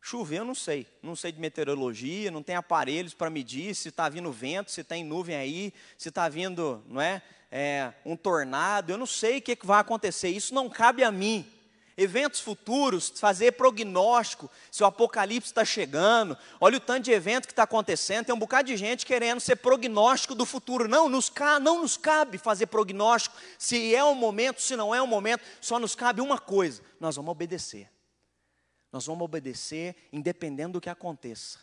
chover eu não sei. Não sei de meteorologia, não tem aparelhos para medir se está vindo vento, se tem nuvem aí, se está vindo, não é, é, um tornado. Eu não sei o que, que vai acontecer. Isso não cabe a mim eventos futuros, fazer prognóstico, se o apocalipse está chegando, olha o tanto de evento que está acontecendo, tem um bocado de gente querendo ser prognóstico do futuro. Não, nos, não nos cabe fazer prognóstico, se é um momento, se não é um momento, só nos cabe uma coisa: nós vamos obedecer. Nós vamos obedecer independendo do que aconteça.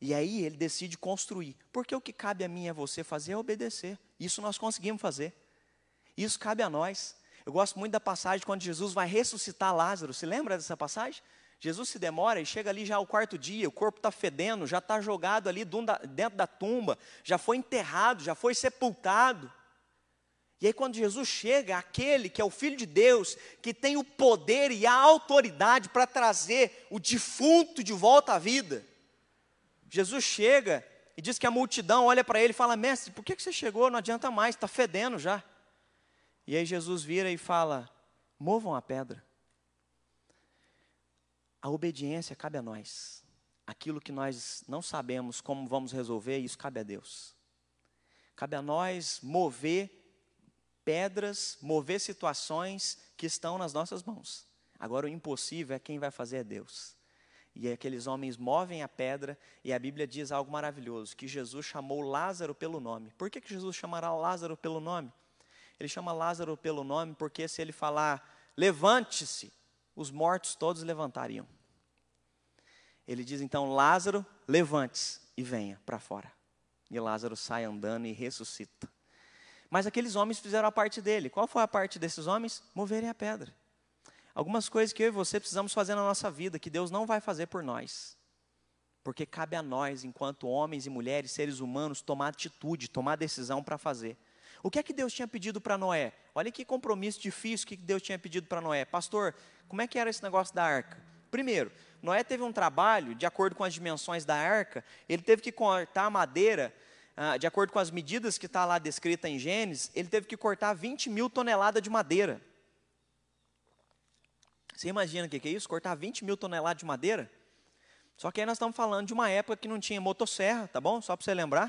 E aí ele decide construir, porque o que cabe a mim e a você fazer é obedecer. Isso nós conseguimos fazer. Isso cabe a nós. Eu gosto muito da passagem quando Jesus vai ressuscitar Lázaro. Se lembra dessa passagem? Jesus se demora e chega ali já ao quarto dia, o corpo está fedendo, já está jogado ali dentro da tumba, já foi enterrado, já foi sepultado. E aí, quando Jesus chega, aquele que é o Filho de Deus, que tem o poder e a autoridade para trazer o defunto de volta à vida, Jesus chega e diz que a multidão olha para ele e fala: Mestre, por que você chegou? Não adianta mais, está fedendo já. E aí Jesus vira e fala: movam a pedra. A obediência cabe a nós. Aquilo que nós não sabemos como vamos resolver, isso cabe a Deus. Cabe a nós mover pedras, mover situações que estão nas nossas mãos. Agora o impossível é quem vai fazer é Deus. E aqueles homens movem a pedra, e a Bíblia diz algo maravilhoso: que Jesus chamou Lázaro pelo nome. Por que, que Jesus chamará Lázaro pelo nome? Ele chama Lázaro pelo nome porque se ele falar, levante-se, os mortos todos levantariam. Ele diz então: Lázaro, levante-se e venha para fora. E Lázaro sai andando e ressuscita. Mas aqueles homens fizeram a parte dele. Qual foi a parte desses homens? Moverem a pedra. Algumas coisas que eu e você precisamos fazer na nossa vida, que Deus não vai fazer por nós. Porque cabe a nós, enquanto homens e mulheres, seres humanos, tomar atitude, tomar decisão para fazer. O que é que Deus tinha pedido para Noé? Olha que compromisso difícil que Deus tinha pedido para Noé. Pastor, como é que era esse negócio da arca? Primeiro, Noé teve um trabalho, de acordo com as dimensões da arca, ele teve que cortar a madeira, ah, de acordo com as medidas que está lá descrita em Gênesis, ele teve que cortar 20 mil toneladas de madeira. Você imagina o que é isso? Cortar 20 mil toneladas de madeira? Só que aí nós estamos falando de uma época que não tinha motosserra, tá bom? Só para você lembrar.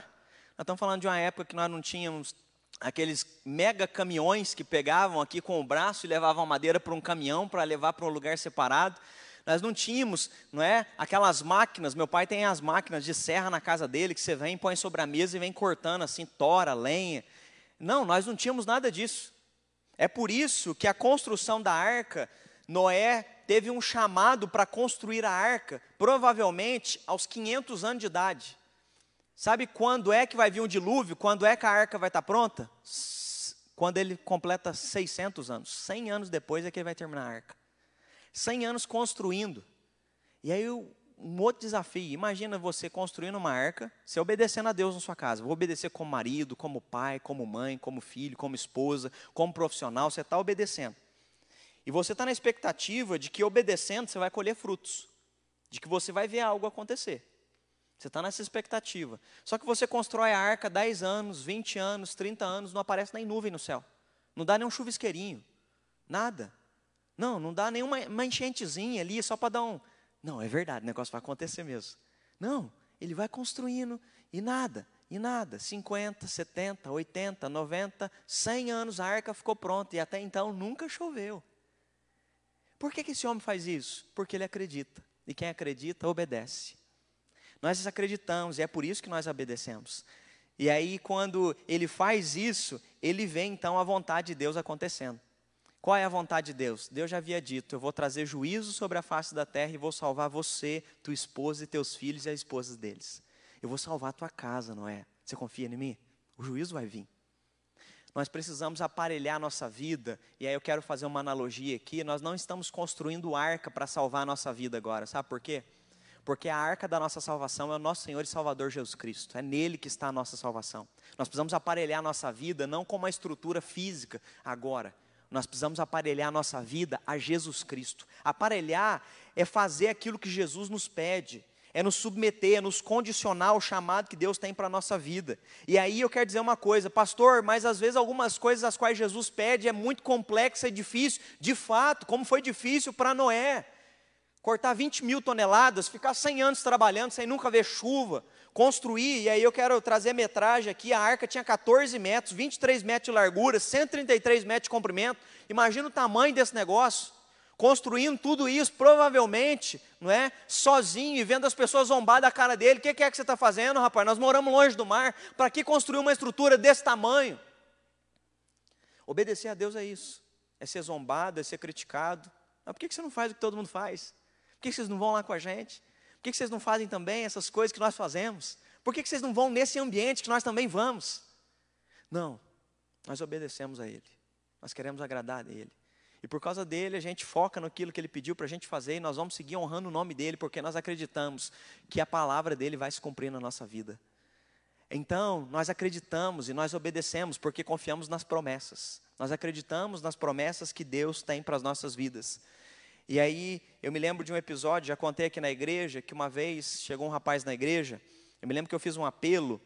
Nós estamos falando de uma época que nós não tínhamos aqueles mega caminhões que pegavam aqui com o braço e levavam madeira para um caminhão para levar para um lugar separado. Nós não tínhamos, não é? Aquelas máquinas. Meu pai tem as máquinas de serra na casa dele que você vem, põe sobre a mesa e vem cortando assim, tora, lenha. Não, nós não tínhamos nada disso. É por isso que a construção da arca Noé teve um chamado para construir a arca, provavelmente aos 500 anos de idade. Sabe quando é que vai vir um dilúvio? Quando é que a arca vai estar pronta? Quando ele completa 600 anos. 100 anos depois é que ele vai terminar a arca. 100 anos construindo. E aí um outro desafio, imagina você construindo uma arca, você obedecendo a Deus na sua casa. Vou obedecer como marido, como pai, como mãe, como filho, como esposa, como profissional, você está obedecendo. E você está na expectativa de que obedecendo você vai colher frutos, de que você vai ver algo acontecer. Você está nessa expectativa. Só que você constrói a arca 10 anos, 20 anos, 30 anos, não aparece nem nuvem no céu. Não dá nem um chuvisqueirinho. Nada. Não, não dá nenhuma uma enchentezinha ali só para dar um. Não, é verdade, o negócio vai acontecer mesmo. Não, ele vai construindo e nada, e nada. 50, 70, 80, 90, 100 anos a arca ficou pronta e até então nunca choveu. Por que, que esse homem faz isso? Porque ele acredita. E quem acredita, obedece. Nós acreditamos e é por isso que nós obedecemos. E aí, quando ele faz isso, ele vê então a vontade de Deus acontecendo. Qual é a vontade de Deus? Deus já havia dito: Eu vou trazer juízo sobre a face da terra e vou salvar você, tua esposa e teus filhos e as esposas deles. Eu vou salvar a tua casa, não é? Você confia em mim? O juízo vai vir. Nós precisamos aparelhar a nossa vida, e aí eu quero fazer uma analogia aqui. Nós não estamos construindo arca para salvar a nossa vida agora, sabe por quê? Porque a arca da nossa salvação é o nosso Senhor e Salvador Jesus Cristo, é nele que está a nossa salvação. Nós precisamos aparelhar a nossa vida não com uma estrutura física agora, nós precisamos aparelhar a nossa vida a Jesus Cristo. Aparelhar é fazer aquilo que Jesus nos pede é nos submeter, é nos condicionar ao chamado que Deus tem para a nossa vida. E aí eu quero dizer uma coisa, pastor, mas às vezes algumas coisas as quais Jesus pede é muito complexa e difícil. De fato, como foi difícil para Noé. Cortar 20 mil toneladas, ficar 100 anos trabalhando sem nunca ver chuva, construir, e aí eu quero trazer a metragem aqui, a arca tinha 14 metros, 23 metros de largura, 133 metros de comprimento, imagina o tamanho desse negócio construindo tudo isso, provavelmente, não é? Sozinho e vendo as pessoas zombar da cara dele. O que, que é que você está fazendo, rapaz? Nós moramos longe do mar. Para que construir uma estrutura desse tamanho? Obedecer a Deus é isso. É ser zombado, é ser criticado. Mas por que, que você não faz o que todo mundo faz? Por que, vocês não vão lá com a gente? Por que, vocês não fazem também essas coisas que nós fazemos? Por que vocês não vão nesse ambiente que nós também vamos? Não, nós obedecemos a Ele. Nós queremos agradar a Ele. E por causa dele, a gente foca naquilo que ele pediu para a gente fazer e nós vamos seguir honrando o nome dele, porque nós acreditamos que a palavra dele vai se cumprir na nossa vida. Então, nós acreditamos e nós obedecemos porque confiamos nas promessas. Nós acreditamos nas promessas que Deus tem para as nossas vidas. E aí, eu me lembro de um episódio, já contei aqui na igreja, que uma vez chegou um rapaz na igreja, eu me lembro que eu fiz um apelo,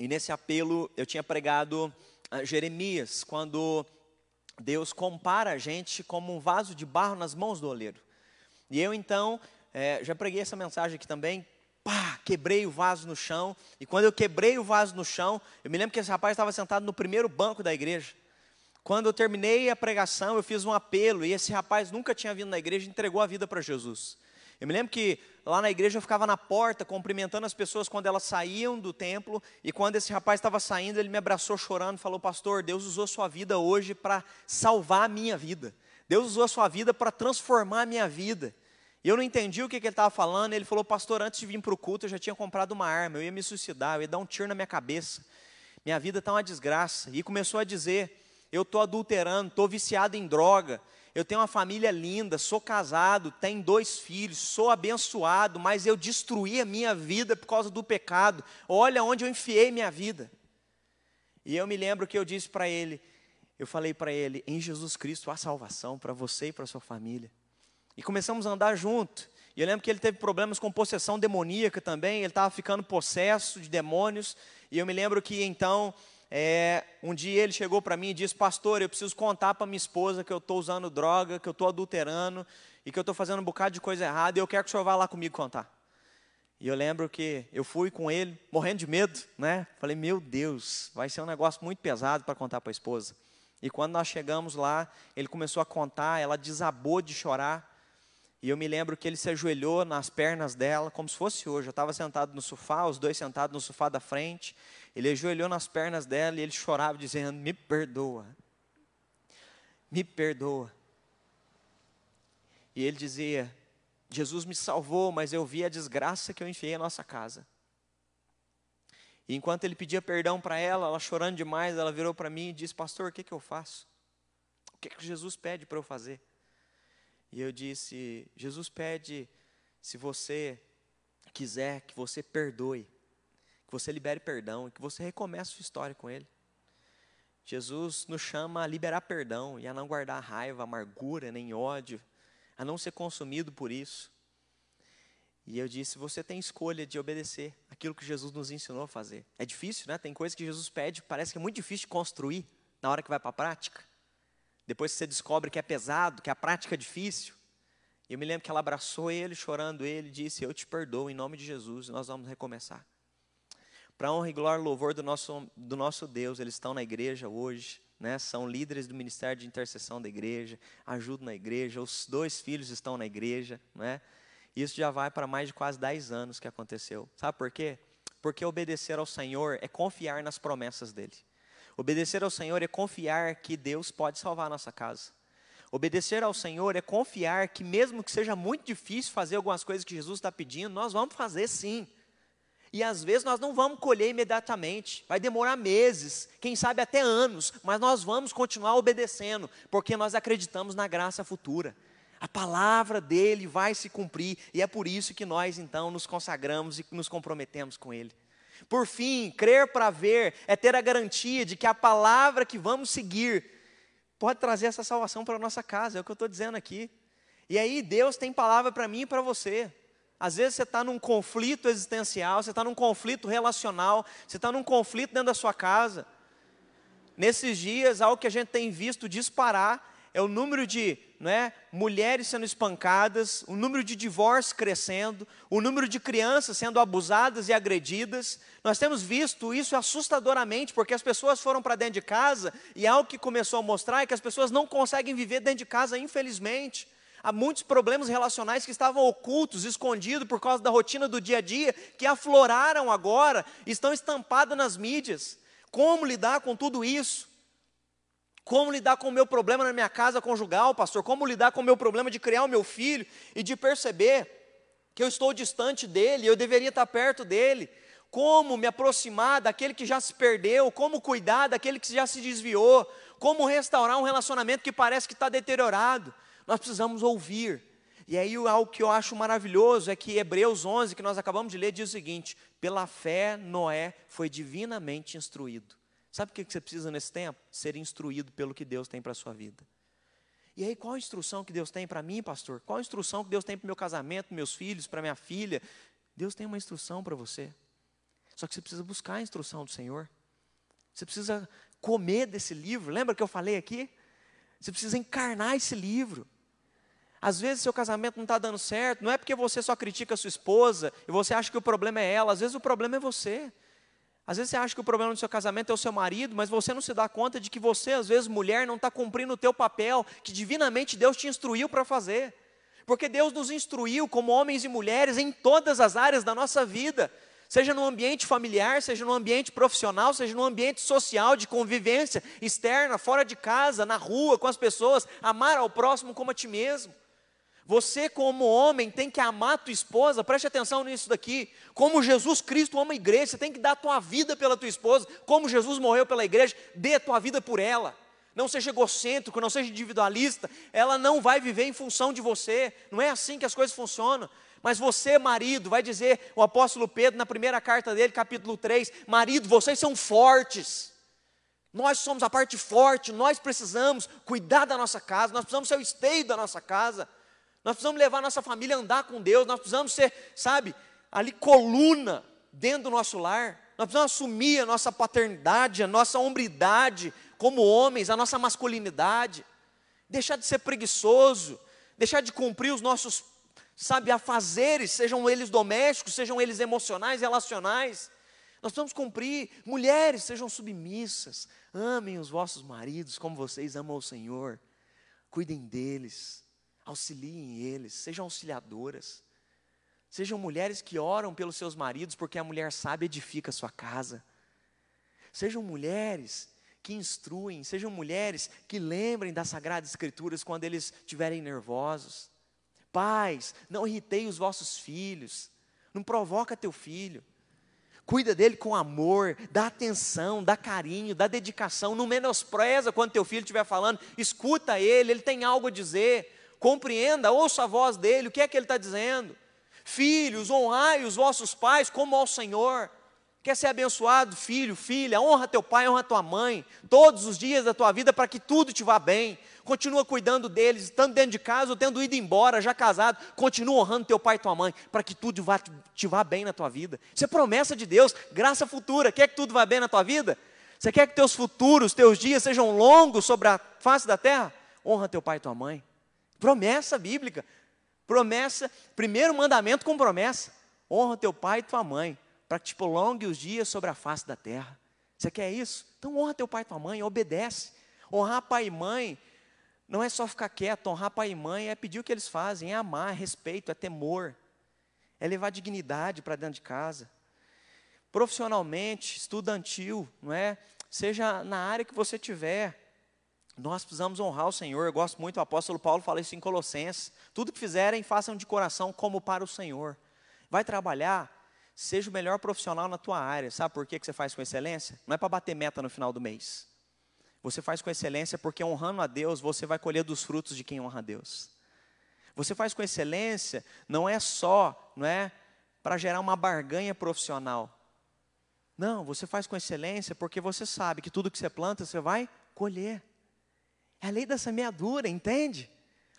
e nesse apelo eu tinha pregado Jeremias, quando Deus compara a gente como um vaso de barro nas mãos do oleiro. E eu então, é, já preguei essa mensagem aqui também, pá, quebrei o vaso no chão. E quando eu quebrei o vaso no chão, eu me lembro que esse rapaz estava sentado no primeiro banco da igreja. Quando eu terminei a pregação, eu fiz um apelo e esse rapaz nunca tinha vindo na igreja entregou a vida para Jesus. Eu me lembro que lá na igreja eu ficava na porta cumprimentando as pessoas quando elas saíam do templo e quando esse rapaz estava saindo, ele me abraçou chorando e falou: Pastor, Deus usou sua vida hoje para salvar a minha vida. Deus usou a sua vida para transformar a minha vida. E eu não entendi o que, que ele estava falando. Ele falou: Pastor, antes de vir para o culto, eu já tinha comprado uma arma, eu ia me suicidar, eu ia dar um tiro na minha cabeça. Minha vida está uma desgraça. E começou a dizer: Eu estou adulterando, estou viciado em droga eu tenho uma família linda, sou casado, tenho dois filhos, sou abençoado, mas eu destruí a minha vida por causa do pecado. Olha onde eu enfiei minha vida. E eu me lembro que eu disse para ele, eu falei para ele, em Jesus Cristo há salvação para você e para sua família. E começamos a andar junto. E eu lembro que ele teve problemas com possessão demoníaca também, ele estava ficando possesso de demônios. E eu me lembro que então é, um dia ele chegou para mim e disse: Pastor, eu preciso contar para minha esposa que eu estou usando droga, que eu estou adulterando e que eu estou fazendo um bocado de coisa errada e eu quero que o senhor vá lá comigo contar. E eu lembro que eu fui com ele, morrendo de medo, né? Falei: Meu Deus, vai ser um negócio muito pesado para contar para a esposa. E quando nós chegamos lá, ele começou a contar, ela desabou de chorar. E eu me lembro que ele se ajoelhou nas pernas dela, como se fosse hoje. Eu estava sentado no sofá, os dois sentados no sofá da frente. Ele ajoelhou nas pernas dela e ele chorava, dizendo: Me perdoa, me perdoa. E ele dizia: Jesus me salvou, mas eu vi a desgraça que eu enfiei na nossa casa. E enquanto ele pedia perdão para ela, ela chorando demais, ela virou para mim e disse: Pastor, o que, que eu faço? O que, que Jesus pede para eu fazer? E eu disse: Jesus pede, se você quiser, que você perdoe, que você libere perdão, que você recomece sua história com Ele. Jesus nos chama a liberar perdão e a não guardar raiva, amargura, nem ódio, a não ser consumido por isso. E eu disse: você tem escolha de obedecer aquilo que Jesus nos ensinou a fazer. É difícil, né? Tem coisas que Jesus pede, parece que é muito difícil de construir na hora que vai para a prática. Depois que você descobre que é pesado, que a prática é difícil. E eu me lembro que ela abraçou ele, chorando ele, e disse: Eu te perdoo em nome de Jesus, e nós vamos recomeçar. Para honra e glória e louvor do nosso, do nosso Deus, eles estão na igreja hoje, né? são líderes do ministério de intercessão da igreja, ajudam na igreja, os dois filhos estão na igreja. Né? Isso já vai para mais de quase 10 anos que aconteceu. Sabe por quê? Porque obedecer ao Senhor é confiar nas promessas dele. Obedecer ao Senhor é confiar que Deus pode salvar a nossa casa. Obedecer ao Senhor é confiar que, mesmo que seja muito difícil fazer algumas coisas que Jesus está pedindo, nós vamos fazer sim. E às vezes nós não vamos colher imediatamente, vai demorar meses, quem sabe até anos, mas nós vamos continuar obedecendo, porque nós acreditamos na graça futura. A palavra dele vai se cumprir, e é por isso que nós então nos consagramos e nos comprometemos com ele. Por fim, crer para ver é ter a garantia de que a palavra que vamos seguir pode trazer essa salvação para a nossa casa, é o que eu estou dizendo aqui. E aí, Deus tem palavra para mim e para você. Às vezes você está num conflito existencial, você está num conflito relacional, você está num conflito dentro da sua casa. Nesses dias, algo que a gente tem visto disparar é o número de né, mulheres sendo espancadas, o número de divórcios crescendo, o número de crianças sendo abusadas e agredidas. Nós temos visto isso assustadoramente, porque as pessoas foram para dentro de casa e algo que começou a mostrar é que as pessoas não conseguem viver dentro de casa, infelizmente. Há muitos problemas relacionais que estavam ocultos, escondidos por causa da rotina do dia a dia, que afloraram agora, estão estampados nas mídias. Como lidar com tudo isso? Como lidar com o meu problema na minha casa conjugal, pastor? Como lidar com o meu problema de criar o meu filho e de perceber que eu estou distante dele, eu deveria estar perto dele? Como me aproximar daquele que já se perdeu? Como cuidar daquele que já se desviou? Como restaurar um relacionamento que parece que está deteriorado? Nós precisamos ouvir. E aí algo que eu acho maravilhoso é que Hebreus 11, que nós acabamos de ler, diz o seguinte: pela fé Noé foi divinamente instruído. Sabe o que você precisa nesse tempo? Ser instruído pelo que Deus tem para a sua vida. E aí, qual a instrução que Deus tem para mim, pastor? Qual a instrução que Deus tem para o meu casamento, meus filhos, para minha filha? Deus tem uma instrução para você. Só que você precisa buscar a instrução do Senhor. Você precisa comer desse livro. Lembra que eu falei aqui? Você precisa encarnar esse livro. Às vezes seu casamento não está dando certo, não é porque você só critica a sua esposa e você acha que o problema é ela, às vezes o problema é você. Às vezes você acha que o problema do seu casamento é o seu marido, mas você não se dá conta de que você, às vezes, mulher, não está cumprindo o teu papel que divinamente Deus te instruiu para fazer. Porque Deus nos instruiu como homens e mulheres em todas as áreas da nossa vida seja no ambiente familiar, seja no ambiente profissional, seja no ambiente social, de convivência externa, fora de casa, na rua, com as pessoas, amar ao próximo como a ti mesmo. Você, como homem, tem que amar a tua esposa, preste atenção nisso daqui. Como Jesus Cristo ama a igreja, você tem que dar a tua vida pela tua esposa. Como Jesus morreu pela igreja, dê a tua vida por ela. Não seja egocêntrico, não seja individualista. Ela não vai viver em função de você. Não é assim que as coisas funcionam. Mas você, marido, vai dizer o apóstolo Pedro na primeira carta dele, capítulo 3: Marido, vocês são fortes. Nós somos a parte forte, nós precisamos cuidar da nossa casa, nós precisamos ser o esteio da nossa casa, nós precisamos levar nossa família a andar com Deus, nós precisamos ser, sabe, ali coluna dentro do nosso lar, nós precisamos assumir a nossa paternidade, a nossa hombridade como homens, a nossa masculinidade, deixar de ser preguiçoso, deixar de cumprir os nossos sabe, afazeres, sejam eles domésticos, sejam eles emocionais, relacionais. Nós precisamos cumprir. Mulheres, sejam submissas. Amem os vossos maridos como vocês amam o Senhor. Cuidem deles. Auxiliem eles. Sejam auxiliadoras. Sejam mulheres que oram pelos seus maridos, porque a mulher sabe edifica a sua casa. Sejam mulheres que instruem, sejam mulheres que lembrem das Sagradas Escrituras quando eles estiverem nervosos. Pais, não irritei os vossos filhos. Não provoca teu filho. Cuida dele com amor, dá atenção, dá carinho, dá dedicação. Não menospreza quando teu filho estiver falando. Escuta ele, ele tem algo a dizer. Compreenda, ouça a voz dele, o que é que ele está dizendo. Filhos, honrai os vossos pais como ao Senhor. Quer ser abençoado, filho, filha, honra teu pai, honra tua mãe, todos os dias da tua vida para que tudo te vá bem. Continua cuidando deles, estando dentro de casa ou tendo ido embora, já casado, continua honrando teu pai e tua mãe, para que tudo vá, te vá bem na tua vida. Isso é promessa de Deus, graça futura. Quer que tudo vá bem na tua vida? Você quer que teus futuros, teus dias sejam longos sobre a face da terra? Honra teu pai e tua mãe. Promessa bíblica. Promessa, primeiro mandamento com promessa. Honra teu pai e tua mãe para que te prolongue os dias sobre a face da terra. Você quer isso? Então honra teu pai e tua mãe, obedece. Honrar pai e mãe não é só ficar quieto, honrar pai e mãe é pedir o que eles fazem, é amar, é respeito, é temor, é levar dignidade para dentro de casa. Profissionalmente, estudantil, não é? Seja na área que você tiver, nós precisamos honrar o Senhor. Eu gosto muito, o apóstolo Paulo fala isso em Colossenses. Tudo que fizerem, façam de coração como para o Senhor. Vai trabalhar, Seja o melhor profissional na tua área. Sabe por que você faz com excelência? Não é para bater meta no final do mês. Você faz com excelência porque honrando a Deus, você vai colher dos frutos de quem honra a Deus. Você faz com excelência não é só, não é, para gerar uma barganha profissional. Não, você faz com excelência porque você sabe que tudo que você planta, você vai colher. É a lei da semeadura, entende?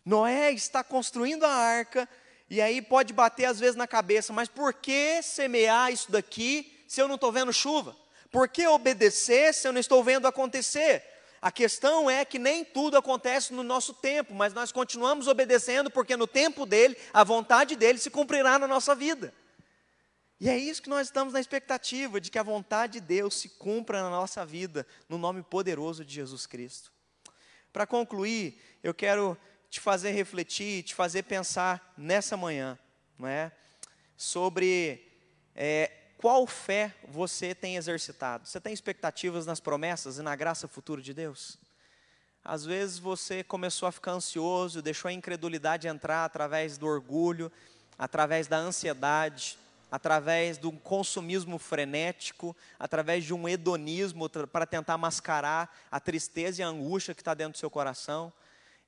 Noé está construindo a arca, e aí pode bater às vezes na cabeça, mas por que semear isso daqui se eu não estou vendo chuva? Por que obedecer se eu não estou vendo acontecer? A questão é que nem tudo acontece no nosso tempo, mas nós continuamos obedecendo porque no tempo dele, a vontade dele se cumprirá na nossa vida. E é isso que nós estamos na expectativa, de que a vontade de Deus se cumpra na nossa vida, no nome poderoso de Jesus Cristo. Para concluir, eu quero te fazer refletir, te fazer pensar nessa manhã, não é? Sobre é, qual fé você tem exercitado. Você tem expectativas nas promessas e na graça futura de Deus? Às vezes você começou a ficar ansioso, deixou a incredulidade entrar através do orgulho, através da ansiedade, através do consumismo frenético, através de um hedonismo para tentar mascarar a tristeza e a angústia que está dentro do seu coração.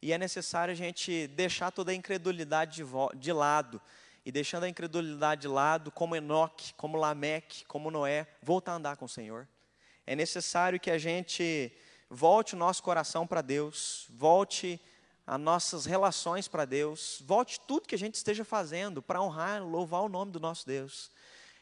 E é necessário a gente deixar toda a incredulidade de, de lado. E deixando a incredulidade de lado, como Enoque, como Lameque, como Noé, voltar a andar com o Senhor. É necessário que a gente volte o nosso coração para Deus, volte as nossas relações para Deus, volte tudo que a gente esteja fazendo para honrar, louvar o nome do nosso Deus.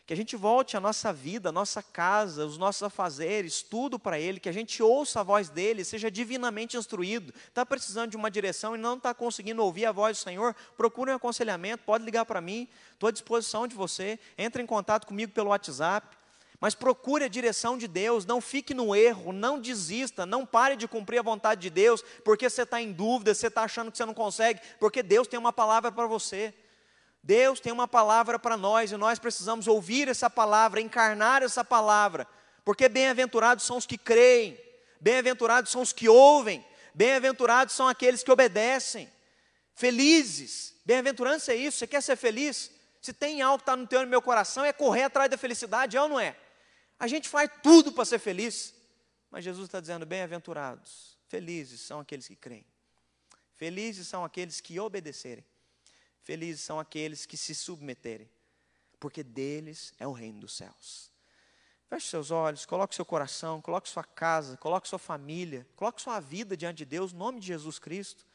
Que a gente volte a nossa vida, a nossa casa, os nossos afazeres, tudo para Ele, que a gente ouça a voz dEle, seja divinamente instruído. Está precisando de uma direção e não está conseguindo ouvir a voz do Senhor? Procure um aconselhamento, pode ligar para mim, estou à disposição de você. Entre em contato comigo pelo WhatsApp. Mas procure a direção de Deus, não fique no erro, não desista, não pare de cumprir a vontade de Deus, porque você está em dúvida, você está achando que você não consegue, porque Deus tem uma palavra para você. Deus tem uma palavra para nós e nós precisamos ouvir essa palavra, encarnar essa palavra, porque bem-aventurados são os que creem, bem-aventurados são os que ouvem, bem-aventurados são aqueles que obedecem, felizes, bem-aventurança é isso, você quer ser feliz? Se tem algo que está no teu e no meu coração, é correr atrás da felicidade, é ou não é? A gente faz tudo para ser feliz. Mas Jesus está dizendo: bem-aventurados, felizes são aqueles que creem, felizes são aqueles que obedecerem, felizes são aqueles que se submeterem, porque deles é o reino dos céus. Feche seus olhos, coloque seu coração, coloque sua casa, coloque sua família, coloque sua vida diante de Deus, em nome de Jesus Cristo.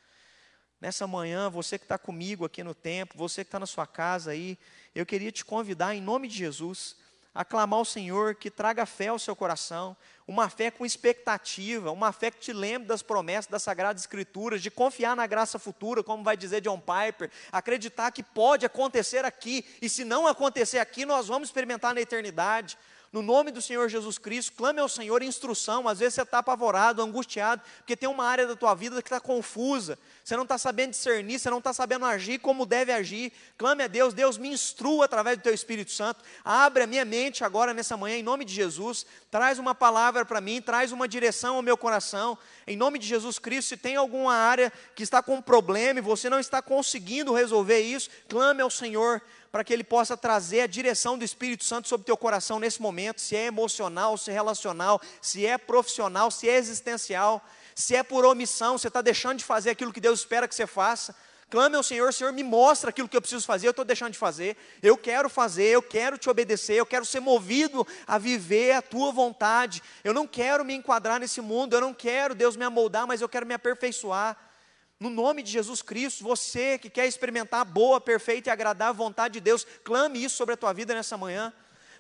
Nessa manhã, você que está comigo aqui no templo, você que está na sua casa aí, eu queria te convidar, em nome de Jesus, a clamar ao Senhor que traga fé ao seu coração, uma fé com expectativa, uma fé que te lembre das promessas das Sagradas Escrituras, de confiar na graça futura, como vai dizer John Piper, acreditar que pode acontecer aqui, e se não acontecer aqui, nós vamos experimentar na eternidade. No nome do Senhor Jesus Cristo, clame ao Senhor instrução. Às vezes você está apavorado, angustiado, porque tem uma área da tua vida que está confusa. Você não está sabendo discernir, você não está sabendo agir como deve agir. Clame a Deus, Deus me instrua através do teu Espírito Santo. Abre a minha mente agora nessa manhã, em nome de Jesus. Traz uma palavra para mim, traz uma direção ao meu coração. Em nome de Jesus Cristo, se tem alguma área que está com problema e você não está conseguindo resolver isso, clame ao Senhor para que Ele possa trazer a direção do Espírito Santo sobre o teu coração nesse momento, se é emocional, se é relacional, se é profissional, se é existencial, se é por omissão, você está deixando de fazer aquilo que Deus espera que você faça. Clame ao Senhor, Senhor, me mostra aquilo que eu preciso fazer, eu estou deixando de fazer, eu quero fazer, eu quero te obedecer, eu quero ser movido a viver a tua vontade, eu não quero me enquadrar nesse mundo, eu não quero, Deus, me amoldar, mas eu quero me aperfeiçoar. No nome de Jesus Cristo, você que quer experimentar a boa, perfeita e agradável vontade de Deus, clame isso sobre a tua vida nessa manhã.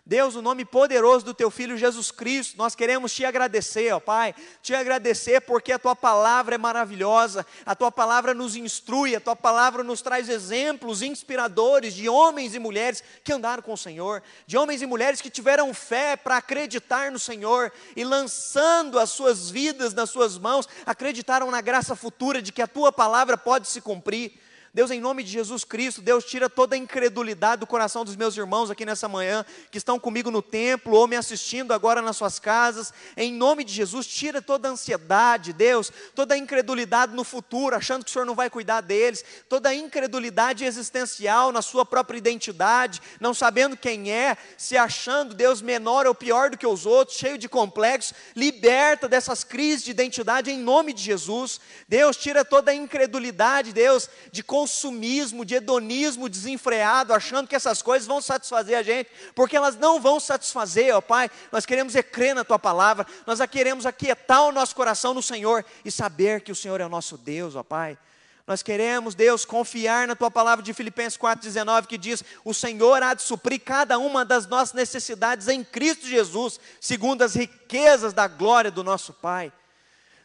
Deus, o nome poderoso do teu filho Jesus Cristo, nós queremos te agradecer, ó Pai, te agradecer porque a tua palavra é maravilhosa, a tua palavra nos instrui, a tua palavra nos traz exemplos inspiradores de homens e mulheres que andaram com o Senhor, de homens e mulheres que tiveram fé para acreditar no Senhor e lançando as suas vidas nas suas mãos, acreditaram na graça futura de que a tua palavra pode se cumprir. Deus, em nome de Jesus Cristo, Deus, tira toda a incredulidade do coração dos meus irmãos aqui nessa manhã, que estão comigo no templo ou me assistindo agora nas suas casas. Em nome de Jesus, tira toda a ansiedade, Deus, toda a incredulidade no futuro, achando que o Senhor não vai cuidar deles, toda a incredulidade existencial na sua própria identidade, não sabendo quem é, se achando, Deus, menor ou pior do que os outros, cheio de complexos. Liberta dessas crises de identidade em nome de Jesus. Deus, tira toda a incredulidade, Deus, de consumismo, de hedonismo desenfreado, achando que essas coisas vão satisfazer a gente, porque elas não vão satisfazer, ó Pai. Nós queremos é crer na Tua palavra, nós queremos aquietar o nosso coração no Senhor e saber que o Senhor é o nosso Deus, ó Pai. Nós queremos, Deus, confiar na tua palavra de Filipenses 4,19, que diz: O Senhor há de suprir cada uma das nossas necessidades em Cristo Jesus, segundo as riquezas da glória do nosso Pai.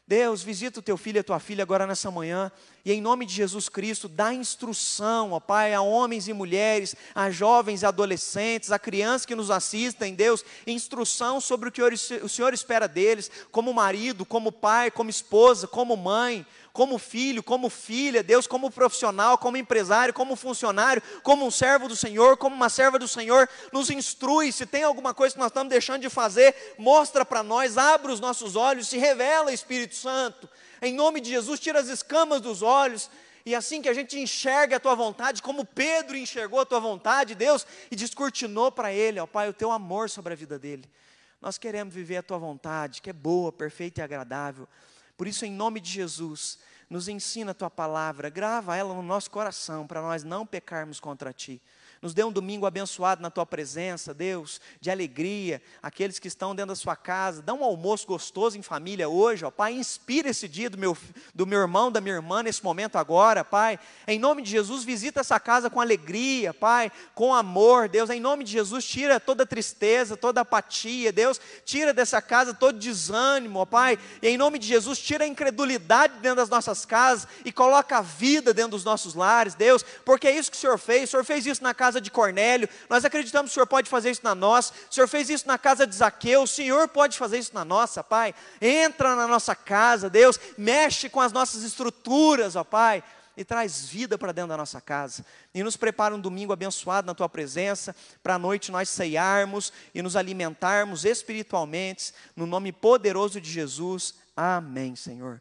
Deus, visita o teu filho e a tua filha agora nessa manhã, e em nome de Jesus Cristo, dá instrução, ó Pai, a homens e mulheres, a jovens e adolescentes, a crianças que nos assistem, Deus, instrução sobre o que o Senhor espera deles, como marido, como pai, como esposa, como mãe, como filho, como filha, Deus, como profissional, como empresário, como funcionário, como um servo do Senhor, como uma serva do Senhor, nos instrui. Se tem alguma coisa que nós estamos deixando de fazer, mostra para nós, abre os nossos olhos, se revela, Espírito Santo. Em nome de Jesus, tira as escamas dos olhos. E assim que a gente enxerga a tua vontade, como Pedro enxergou a tua vontade, Deus, e descortinou para ele, ó Pai, o teu amor sobre a vida dele. Nós queremos viver a tua vontade, que é boa, perfeita e agradável. Por isso, em nome de Jesus, nos ensina a tua palavra, grava ela no nosso coração, para nós não pecarmos contra ti. Nos dê um domingo abençoado na tua presença, Deus, de alegria. Aqueles que estão dentro da sua casa, dá um almoço gostoso em família hoje, ó Pai. Inspira esse dia do meu, do meu irmão, da minha irmã, nesse momento agora, Pai. Em nome de Jesus, visita essa casa com alegria, Pai, com amor, Deus. Em nome de Jesus, tira toda tristeza, toda apatia, Deus. Tira dessa casa todo desânimo, ó Pai. E em nome de Jesus, tira a incredulidade dentro das nossas casas e coloca a vida dentro dos nossos lares, Deus, porque é isso que o Senhor fez. O Senhor fez isso na casa casa de Cornélio, nós acreditamos que o Senhor pode fazer isso na nossa. O Senhor fez isso na casa de Zaqueu, o Senhor pode fazer isso na nossa, Pai. Entra na nossa casa, Deus, mexe com as nossas estruturas, ó Pai e traz vida para dentro da nossa casa. E nos prepara um domingo abençoado na tua presença, para a noite nós ceiarmos e nos alimentarmos espiritualmente, no nome poderoso de Jesus. Amém, Senhor.